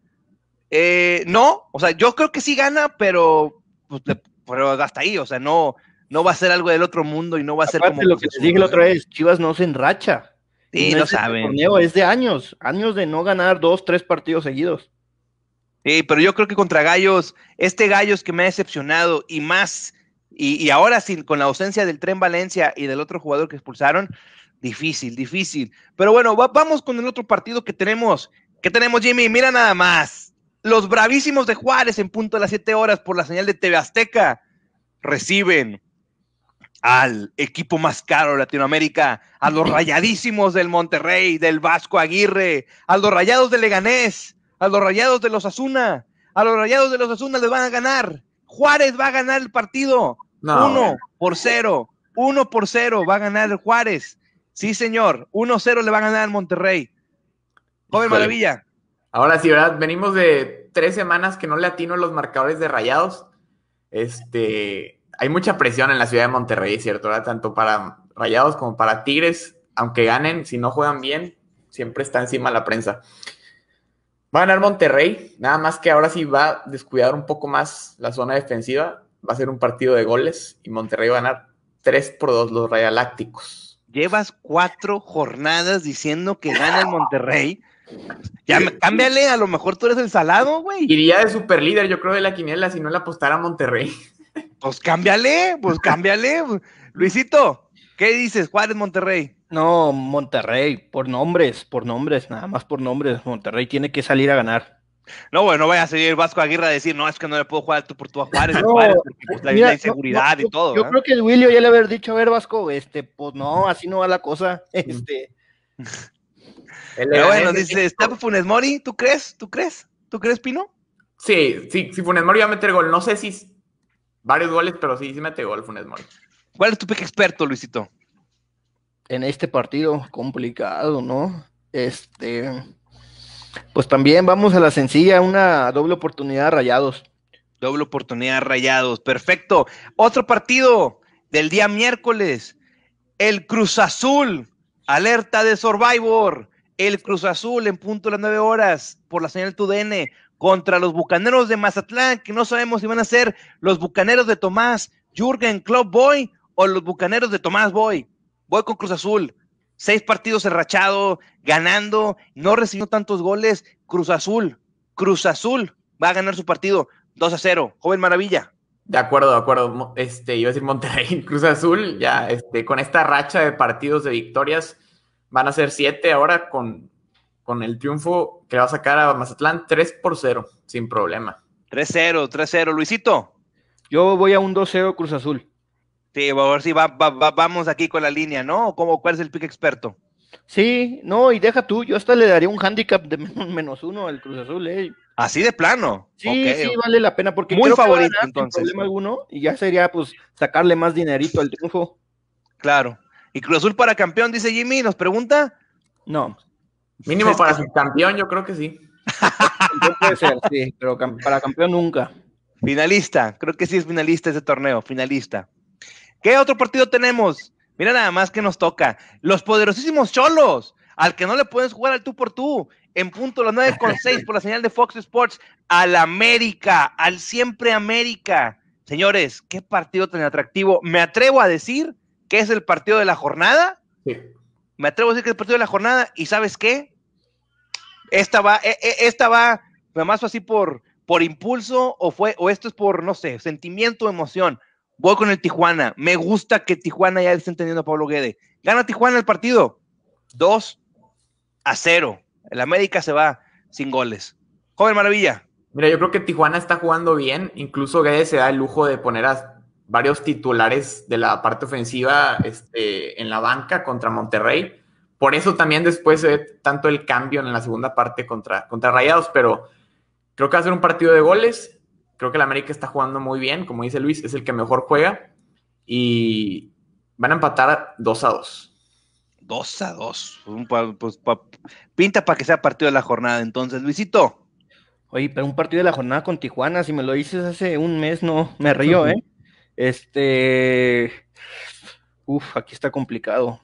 Eh, no, o sea, yo creo que sí gana, pero, pues, pero hasta ahí, o sea, no, no va a ser algo del otro mundo y no va a ser como. lo que dije la otra vez, Chivas no se enracha. Sí, no, saben. es de años, años de no ganar dos, tres partidos seguidos. Sí, pero yo creo que contra Gallos, este Gallos que me ha decepcionado y más, y, ahora sin, con la ausencia del Tren Valencia y del otro jugador que expulsaron, Difícil, difícil. Pero bueno, vamos con el otro partido que tenemos. ¿Qué tenemos, Jimmy? Mira nada más. Los bravísimos de Juárez en punto a las 7 horas por la señal de TV Azteca reciben al equipo más caro de Latinoamérica, a los rayadísimos del Monterrey, del Vasco Aguirre, a los rayados de Leganés, a los rayados de los Azuna, a los rayados de los Azuna les van a ganar. Juárez va a ganar el partido. Uno por cero. Uno por cero va a ganar el Juárez. Sí, señor. 1-0 le van a ganar al Monterrey. Joven Maravilla. Ahora sí, ¿verdad? Venimos de tres semanas que no le atino los marcadores de rayados. Este, hay mucha presión en la ciudad de Monterrey, ¿cierto? Tanto para rayados como para Tigres, aunque ganen, si no juegan bien, siempre está encima la prensa. Va a ganar Monterrey, nada más que ahora sí va a descuidar un poco más la zona defensiva. Va a ser un partido de goles y Monterrey va a ganar 3 por 2 los Rayalácticos llevas cuatro jornadas diciendo que gana el Monterrey. Ya, cámbiale, a lo mejor tú eres el salado, güey. Iría de super líder, yo creo, de la quiniela si no le apostara a Monterrey. Pues cámbiale, pues cámbiale. Luisito, ¿qué dices? Juárez, Monterrey. No, Monterrey, por nombres, por nombres, nada más por nombres. Monterrey tiene que salir a ganar. No, bueno, no vaya a seguir Vasco Aguirre a decir, no, es que no le puedo jugar tú por tu a Juárez, Juárez pues, la, inseguridad y todo. Yo creo que el Willy ya le haber dicho, a ver, Vasco, este, pues no, así no va la cosa. Este. Pero bueno, dice, ¿está Funes Mori? ¿Tú crees? ¿Tú crees? ¿Tú crees, Pino? Sí, sí, sí, Funes Mori va a meter gol. No sé si varios goles, pero sí, sí mete gol Funes Mori. ¿Cuál es tu pick experto, Luisito? En este partido complicado, ¿no? Este. Pues también vamos a la sencilla, una doble oportunidad rayados. Doble oportunidad rayados, perfecto. Otro partido del día miércoles, el Cruz Azul, alerta de Survivor, el Cruz Azul en punto de las nueve horas por la señal TUDN contra los Bucaneros de Mazatlán, que no sabemos si van a ser los Bucaneros de Tomás Jürgen Club Boy o los Bucaneros de Tomás Boy. Voy con Cruz Azul seis partidos enrachado, ganando, no recibió tantos goles. Cruz Azul, Cruz Azul va a ganar su partido 2 a 0. Joven Maravilla. De acuerdo, de acuerdo. Este, iba a decir Monterrey, Cruz Azul, ya este, con esta racha de partidos de victorias, van a ser siete ahora con, con el triunfo que va a sacar a Mazatlán 3 por 0, sin problema. 3-0, 3-0. Luisito. Yo voy a un 2-0 Cruz Azul. Sí, a ver si va, vamos aquí con la línea, ¿no? ¿Cómo, ¿Cuál es el pick experto? Sí, no, y deja tú, yo hasta le daría un handicap de menos uno al Cruz Azul, ¿eh? Así de plano. Sí, sí, vale la pena porque muy favorito entonces. problema alguno y ya sería pues sacarle más dinerito al triunfo. Claro. Y Cruz Azul para campeón, dice Jimmy, nos pregunta. No. Mínimo para campeón, yo creo que sí. puede ser, sí, pero para campeón nunca. Finalista, creo que sí es finalista ese torneo, finalista. ¿Qué otro partido tenemos? Mira nada más que nos toca. Los poderosísimos Cholos, al que no le puedes jugar al tú por tú, en punto las 9 con 6 por la señal de Fox Sports, al América, al siempre América. Señores, qué partido tan atractivo. Me atrevo a decir que es el partido de la jornada. Sí. Me atrevo a decir que es el partido de la jornada. ¿Y sabes qué? Esta va, e, e, esta va, más así por, por impulso o fue, o esto es por, no sé, sentimiento, emoción. Voy con el Tijuana. Me gusta que Tijuana ya esté entendiendo a Pablo Guede. Gana Tijuana el partido. 2 a 0. El América se va sin goles. Joven Maravilla. Mira, yo creo que Tijuana está jugando bien. Incluso Guede se da el lujo de poner a varios titulares de la parte ofensiva este, en la banca contra Monterrey. Por eso también después se ve tanto el cambio en la segunda parte contra, contra Rayados, pero creo que va a ser un partido de goles. Creo que el América está jugando muy bien, como dice Luis, es el que mejor juega. Y van a empatar 2 a 2. 2 a 2. Pues, pinta para que sea partido de la jornada. Entonces, Luisito. Oye, pero un partido de la jornada con Tijuana, si me lo dices hace un mes, no, me río, ¿eh? Este. Uf, aquí está complicado.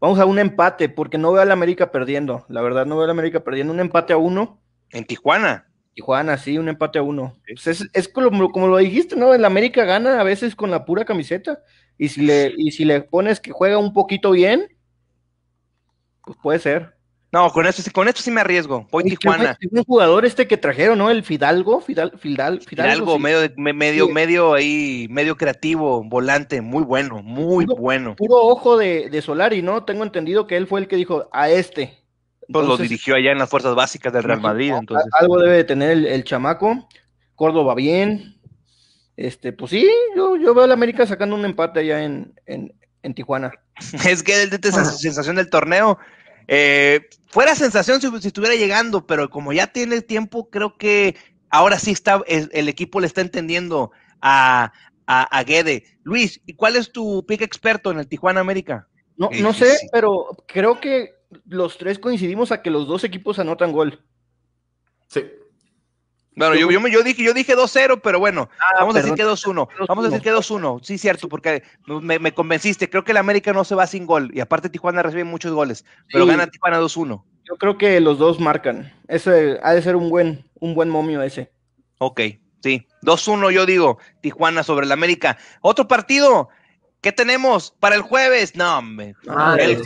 Vamos a un empate, porque no veo al América perdiendo. La verdad, no veo al América perdiendo. Un empate a uno. En Tijuana. Tijuana, sí, un empate a uno. Pues es, como, como, lo dijiste, ¿no? El América gana a veces con la pura camiseta. Y si le, y si le pones que juega un poquito bien, pues puede ser. No, con esto, con esto sí me arriesgo. Voy Tijuana. un jugador este que trajeron, ¿no? El Fidalgo, Fidal, Fidalgo, medio, medio, medio ahí, medio creativo, volante, muy bueno, muy bueno. Puro ojo de, de, Solari, ¿no? Tengo entendido que él fue el que dijo a este. Pues lo dirigió allá en las fuerzas básicas del Real Madrid, entonces. Algo debe de tener el, chamaco. Córdoba bien. Este, pues sí, yo, yo veo a la América sacando un empate allá en, en, en Tijuana. es que el de esa sensación del torneo eh, fuera sensación si, estuviera llegando, pero como ya tiene tiempo, creo que ahora sí está, el, equipo le está entendiendo a, a, Guede. Luis, ¿y cuál es tu pick experto en el Tijuana América? No, no sé, pero creo que los tres coincidimos a que los dos equipos anotan gol. Sí. Bueno, yo, yo, dije, yo dije 2-0, pero bueno, ah, vamos a decir que 2-1. Vamos a decir que 2-1. Sí, cierto, porque me, convenciste. Creo que el América no se va sin gol. Y aparte Tijuana recibe muchos goles. Pero gana Tijuana 2-1. Yo creo que los dos marcan. Ese ha de ser un buen, un buen momio ese. Ok, sí. 2-1 yo digo, Tijuana sobre el América. Otro partido. ¿Qué tenemos para el jueves? No, hombre. el,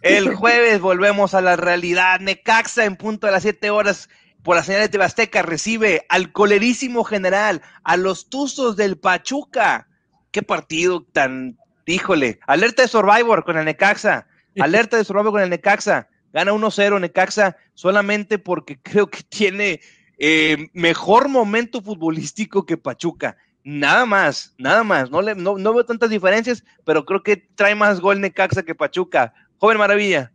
el jueves volvemos a la realidad. Necaxa en punto de las 7 horas por la señal de Tebasteca, recibe al colerísimo general, a los Tuzos del Pachuca. Qué partido tan, híjole, alerta de Survivor con el Necaxa, alerta de Survivor con el Necaxa, gana 1-0 Necaxa solamente porque creo que tiene eh, mejor momento futbolístico que Pachuca. Nada más, nada más. No, le, no, no veo tantas diferencias, pero creo que trae más gol Necaxa que Pachuca. Joven Maravilla.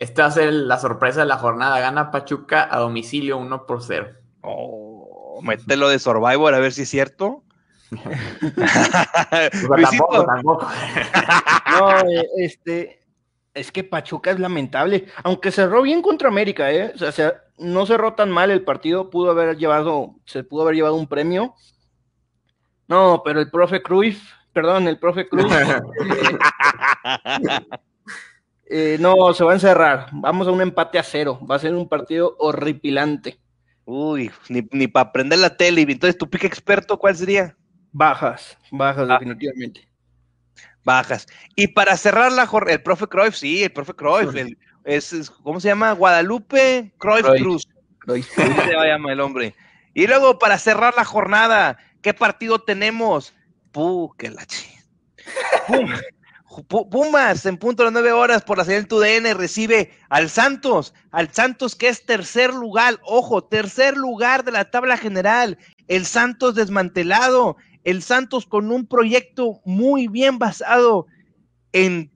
Esta va a ser la sorpresa de la jornada. Gana Pachuca a domicilio 1 por 0. Oh, mételo de Survivor a ver si es cierto. tampoco, tampoco. no, eh, este, es que Pachuca es lamentable. Aunque cerró bien contra América, ¿eh? O sea, no cerró tan mal el partido. Pudo haber llevado, se pudo haber llevado un premio. No, pero el profe Cruyff, perdón, el profe Cruyff. Eh, no, se va a encerrar. Vamos a un empate a cero. Va a ser un partido horripilante. Uy, ni, para prender la tele. Entonces, ¿tu pique experto cuál sería? Bajas, bajas, ah. definitivamente. Bajas. Y para cerrar la jornada, el profe Cruyff, sí, el profe Cruyff. es, ¿Cómo se llama? Guadalupe Cruyff, Cruz. Cruyff. se va a llamar el hombre. Y luego, para cerrar la jornada, ¿qué partido tenemos? Puh, la ch... Pumas en punto de las nueve horas por la señal TUDN recibe al Santos, al Santos que es tercer lugar, ojo, tercer lugar de la tabla general, el Santos desmantelado, el Santos con un proyecto muy bien basado en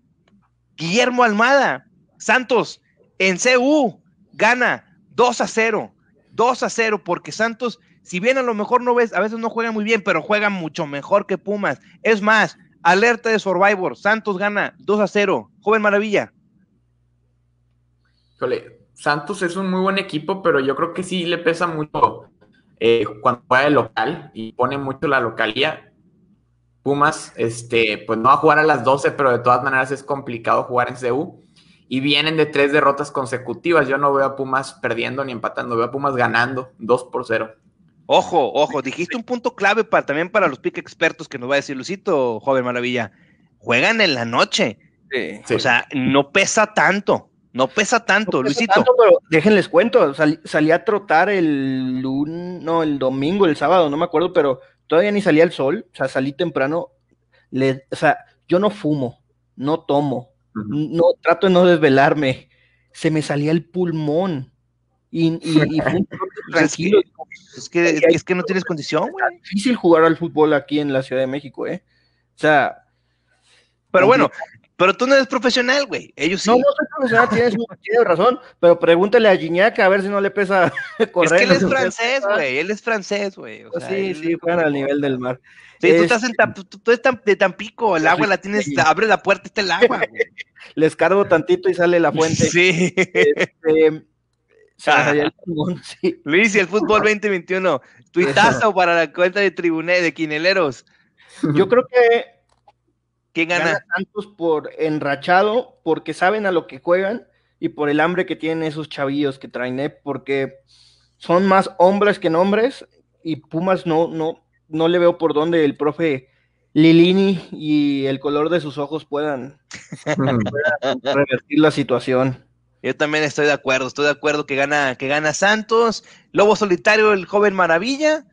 Guillermo Almada, Santos en CU gana 2 a 0, 2 a 0 porque Santos, si bien a lo mejor no ves, a veces no juega muy bien, pero juega mucho mejor que Pumas, es más, Alerta de Survivor. Santos gana 2 a 0. Joven Maravilla. Santos es un muy buen equipo, pero yo creo que sí le pesa mucho eh, cuando juega de local y pone mucho la localía. Pumas, este, pues no va a jugar a las 12, pero de todas maneras es complicado jugar en CU. Y vienen de tres derrotas consecutivas. Yo no veo a Pumas perdiendo ni empatando, veo a Pumas ganando 2 por 0. Ojo, ojo, dijiste un punto clave para, también para los pick expertos que nos va a decir Lucito, joven maravilla. Juegan en la noche. O sea, no pesa tanto. No pesa tanto, Luisito. pero déjenles cuento, salí a trotar el lunes, no, el domingo, el sábado, no me acuerdo, pero todavía ni salía el sol, o sea, salí temprano. Le, o sea, yo no fumo, no tomo, no trato de no desvelarme. Se me salía el pulmón. Y, y, tranquilo. Es que, es que, no tienes condición, Es difícil jugar al fútbol aquí en la Ciudad de México, ¿eh? O sea. Pero bueno, pero tú no eres profesional, güey. Ellos sí. No, no soy profesional, tienes, tienes razón. Pero pregúntale a Gignac a ver si no le pesa correr. Es que él es francés, güey. Él es francés, güey. Pues sí, sí, juegan al nivel del mar. Sí, tú estás en tú, tú estás de Tampico, el agua la tienes, abre la puerta, está el agua. Güey. Les cargo tantito y sale la fuente. Sí. Este, ah. Luis, y el fútbol 2021, tuitazo para la cuenta de tribuné de Quineleros. Yo creo que ¿Quién gana? Santos por enrachado, porque saben a lo que juegan y por el hambre que tienen esos chavillos que traen, ¿eh? porque son más hombres que nombres y Pumas no, no, no le veo por dónde el profe Lilini y el color de sus ojos puedan, revertir la situación. Yo también estoy de acuerdo, estoy de acuerdo que gana, que gana Santos, Lobo Solitario, el joven Maravilla,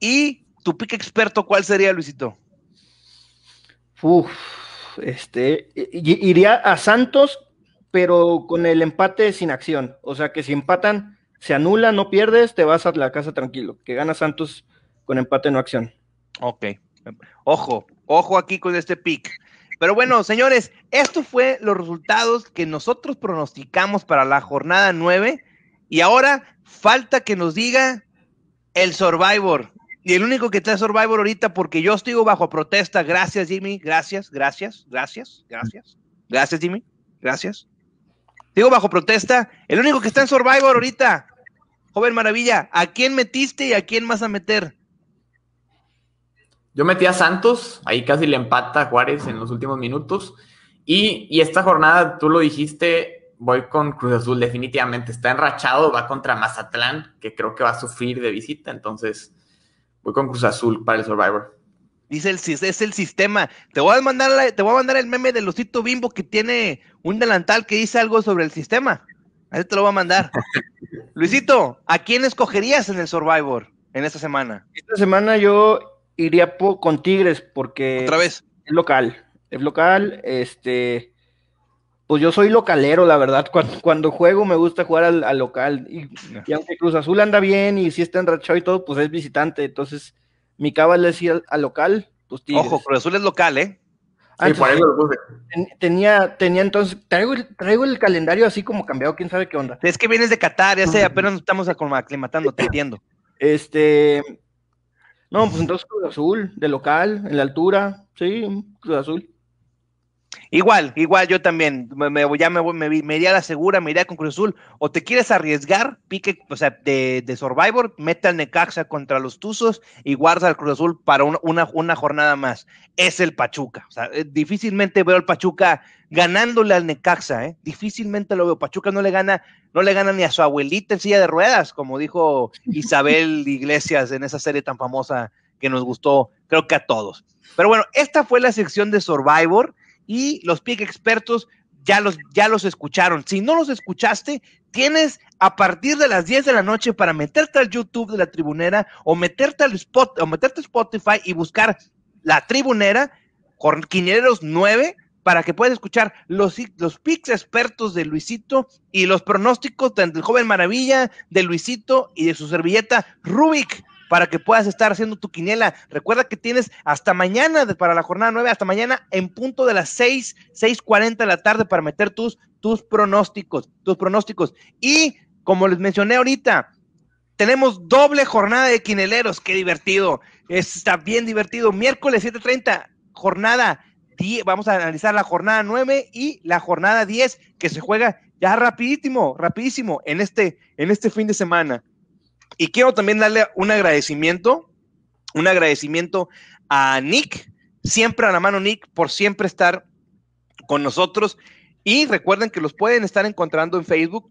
y tu pique experto, ¿cuál sería, Luisito? Uf, este, iría a Santos, pero con el empate sin acción. O sea que si empatan, se anula, no pierdes, te vas a la casa tranquilo. Que gana Santos con empate no acción. Ok. Ojo, ojo aquí con este pick. Pero bueno, señores, esto fue los resultados que nosotros pronosticamos para la jornada 9. Y ahora falta que nos diga el Survivor. Y el único que está Survivor ahorita, porque yo estoy bajo protesta. Gracias, Jimmy. Gracias, gracias, gracias, gracias. Gracias, Jimmy. Gracias. Digo bajo protesta. El único que está en Survivor ahorita. Joven Maravilla, ¿a quién metiste y a quién vas a meter? Yo metí a Santos, ahí casi le empata a Juárez en los últimos minutos. Y, y, esta jornada, tú lo dijiste, voy con Cruz Azul, definitivamente. Está enrachado, va contra Mazatlán, que creo que va a sufrir de visita. Entonces, Voy con Cruz Azul para el Survivor. Dice el es el sistema. Te voy a mandar te voy a mandar el meme de Lucito Bimbo que tiene un delantal que dice algo sobre el sistema. Ahí te lo voy a mandar. Luisito, ¿a quién escogerías en el Survivor en esta semana? Esta semana yo iría con Tigres porque otra vez es local. Es local, este pues yo soy localero, la verdad. Cuando, juego me gusta jugar al, local. Y, aunque Cruz Azul anda bien y si está enrachado y todo, pues es visitante. Entonces, mi cabal es ir al, local. Pues Ojo, Cruz Azul es local, ¿eh? sí, por eso lo puse. Tenía, tenía entonces, traigo, traigo el calendario así como cambiado, quién sabe qué onda. Es que vienes de Qatar, ya sé, apenas nos estamos aclimatando, te entiendo. Este, no, pues entonces Cruz Azul, de local, en la altura, sí, Cruz Azul. Igual, igual yo también, me, ya me, me, me, iría a la segura, me iría con Cruz Azul, o te quieres arriesgar, pique, o sea, de, de Survivor, mete al Necaxa contra los Tuzos y guarda al Cruz Azul para una, una, jornada más. Es el Pachuca, o sea, eh, difícilmente veo al Pachuca ganándole al Necaxa, ¿eh? difícilmente lo veo, Pachuca no le gana, no le gana ni a su abuelita en silla de ruedas, como dijo Isabel Iglesias en esa serie tan famosa que nos gustó, creo que a todos. Pero bueno, esta fue la sección de Survivor y los pick expertos ya los, ya los escucharon. Si no los escuchaste, tienes a partir de las 10 de la noche para meterte al YouTube de la tribunera o meterte al spot, o meterte a Spotify y buscar la tribunera con Quiñeros 9 para que puedas escuchar los, los picks expertos de Luisito y los pronósticos del joven maravilla, de Luisito y de su servilleta Rubik para que puedas estar haciendo tu quiniela. Recuerda que tienes hasta mañana para la jornada 9, hasta mañana en punto de las 6, 6:40 de la tarde para meter tus, tus pronósticos, tus pronósticos. Y como les mencioné ahorita, tenemos doble jornada de quineleros, qué divertido. Está bien divertido. Miércoles 7:30, jornada vamos a analizar la jornada 9 y la jornada 10 que se juega ya rapidísimo, rapidísimo, en este, en este fin de semana. Y quiero también darle un agradecimiento, un agradecimiento a Nick, siempre a la mano Nick, por siempre estar con nosotros. Y recuerden que los pueden estar encontrando en Facebook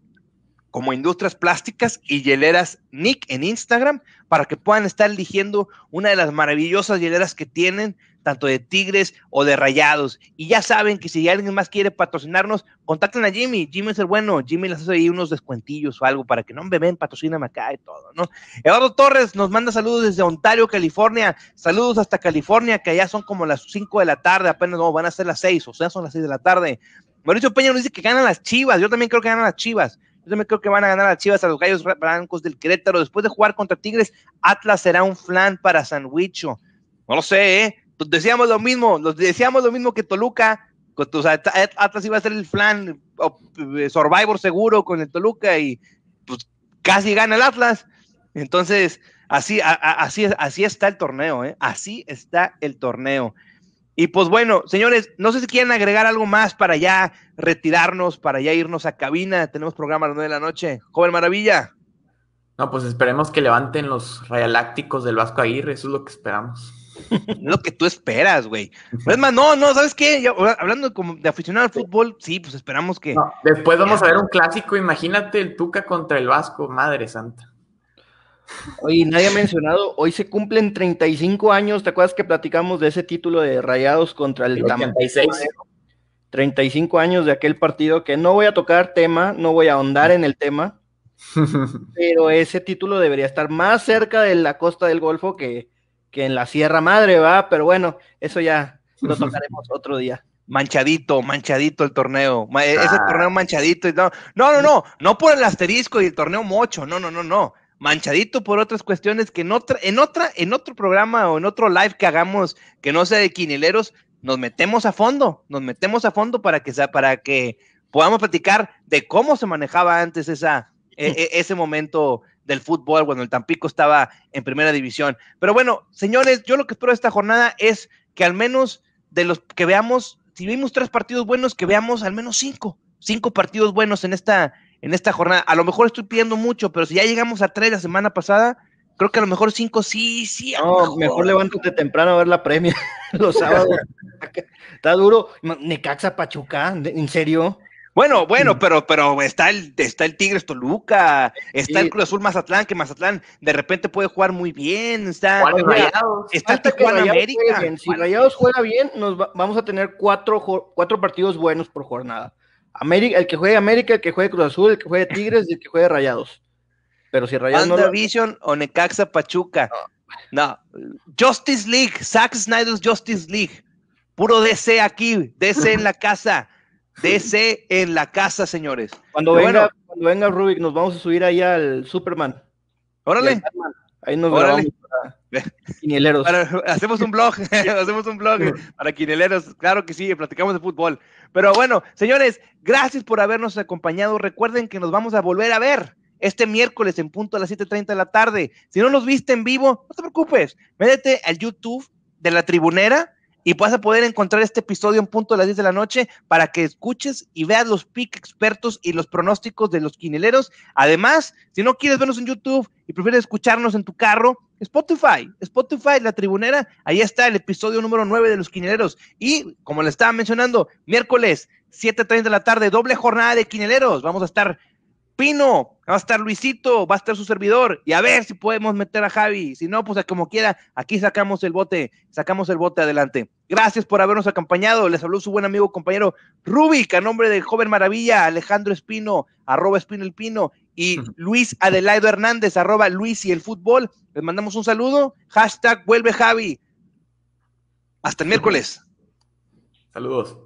como Industrias Plásticas y Hieleras Nick en Instagram para que puedan estar eligiendo una de las maravillosas hieleras que tienen, tanto de Tigres o de Rayados. Y ya saben que si alguien más quiere patrocinarnos, contacten a Jimmy. Jimmy es el bueno. Jimmy les hace ahí unos descuentillos o algo para que no me ven, patrocíname acá y todo, ¿no? Eduardo Torres nos manda saludos desde Ontario, California. Saludos hasta California, que allá son como las 5 de la tarde, apenas no, van a ser las 6, o sea, son las 6 de la tarde. Mauricio Peña nos dice que ganan las chivas. Yo también creo que ganan las chivas. Yo también creo que van a ganar las Chivas a los Gallos Blancos del Querétaro. Después de jugar contra Tigres, Atlas será un flan para Sandwicho. No lo sé, ¿eh? Decíamos lo mismo, decíamos lo mismo que Toluca. O sea, Atlas iba a ser el flan eh, Survivor seguro con el Toluca y pues casi gana el Atlas. Entonces, así, así, así está el torneo, ¿eh? Así está el torneo. Y pues bueno, señores, no sé si quieren agregar algo más para ya retirarnos, para ya irnos a cabina. Tenemos programa a las 9 de la noche. Joven Maravilla. No, pues esperemos que levanten los rayalácticos del Vasco Aguirre, eso es lo que esperamos. lo que tú esperas, güey. Es más, no, no, ¿sabes qué? hablando como de aficionado al fútbol, sí, pues esperamos que. después vamos a ver un clásico, imagínate el Tuca contra el Vasco, madre santa. Oye, nadie ha mencionado, hoy se cumplen 35 años, ¿te acuerdas que platicamos de ese título de Rayados contra el 86? 35 años de aquel partido que no voy a tocar tema, no voy a ahondar en el tema, pero ese título debería estar más cerca de la costa del Golfo que, que en la Sierra Madre, ¿va? Pero bueno, eso ya lo tocaremos otro día manchadito, manchadito el torneo. Ese ah. torneo manchadito. No, no, no, no, no por el asterisco y el torneo mocho, no, no, no, no manchadito por otras cuestiones que en otra, en otra, en otro programa o en otro live que hagamos que no sea de quinileros, nos metemos a fondo, nos metemos a fondo para que sea, para que podamos platicar de cómo se manejaba antes esa, e, e, ese momento del fútbol cuando el Tampico estaba en primera división. Pero bueno, señores, yo lo que espero de esta jornada es que al menos de los que veamos, si vimos tres partidos buenos, que veamos al menos cinco, cinco partidos buenos en esta, en esta jornada. A lo mejor estoy pidiendo mucho, pero si ya llegamos a tres la semana pasada, creo que a lo mejor cinco sí, sí. No, mejor. levántate temprano a ver la premia los sábados. Está duro. Necaxa Pachuca, ¿en serio? Bueno, bueno, pero, pero está el, está el Tigres Toluca, está el Cruz Azul Mazatlán, que Mazatlán de repente puede jugar muy bien, está, está Tijuana América. Si Rayados juega bien, nos vamos a tener cuatro, cuatro partidos buenos por jornada. América, el que juegue América, el que juegue Cruz Azul, el que juegue Tigres y el que juegue Rayados. Pero si Rayados no. Vision o Necaxa Pachuca. No. Justice League, Zack Snyder's Justice League. Puro DC aquí, DC en la casa. DC en la casa, señores. Cuando venga, cuando venga Rubik, nos vamos a subir ahí al Superman. Órale. Ahí nos Órale. para quinieleros. hacemos un blog, hacemos un blog para quinieleros. Claro que sí, platicamos de fútbol. Pero bueno, señores, gracias por habernos acompañado. Recuerden que nos vamos a volver a ver este miércoles en punto a las 7:30 de la tarde. Si no nos viste en vivo, no te preocupes. Métete al YouTube de la tribunera y vas a poder encontrar este episodio en punto a las 10 de la noche para que escuches y veas los pick expertos y los pronósticos de los quineleros. Además, si no quieres vernos en YouTube y prefieres escucharnos en tu carro, Spotify, Spotify, la tribunera, ahí está el episodio número 9 de los quineleros. Y como le estaba mencionando, miércoles 7.30 de la tarde, doble jornada de quineleros. Vamos a estar Pino, va a estar Luisito, va a estar su servidor, y a ver si podemos meter a Javi. Si no, pues como quiera, aquí sacamos el bote, sacamos el bote adelante. Gracias por habernos acompañado. Les habló su buen amigo, compañero Rubik, a nombre de Joven Maravilla, Alejandro Espino, arroba Espino el Pino, y Luis Adelaido Hernández, arroba Luis y el fútbol. Les mandamos un saludo. Hashtag vuelve Javi. Hasta el miércoles. Saludos.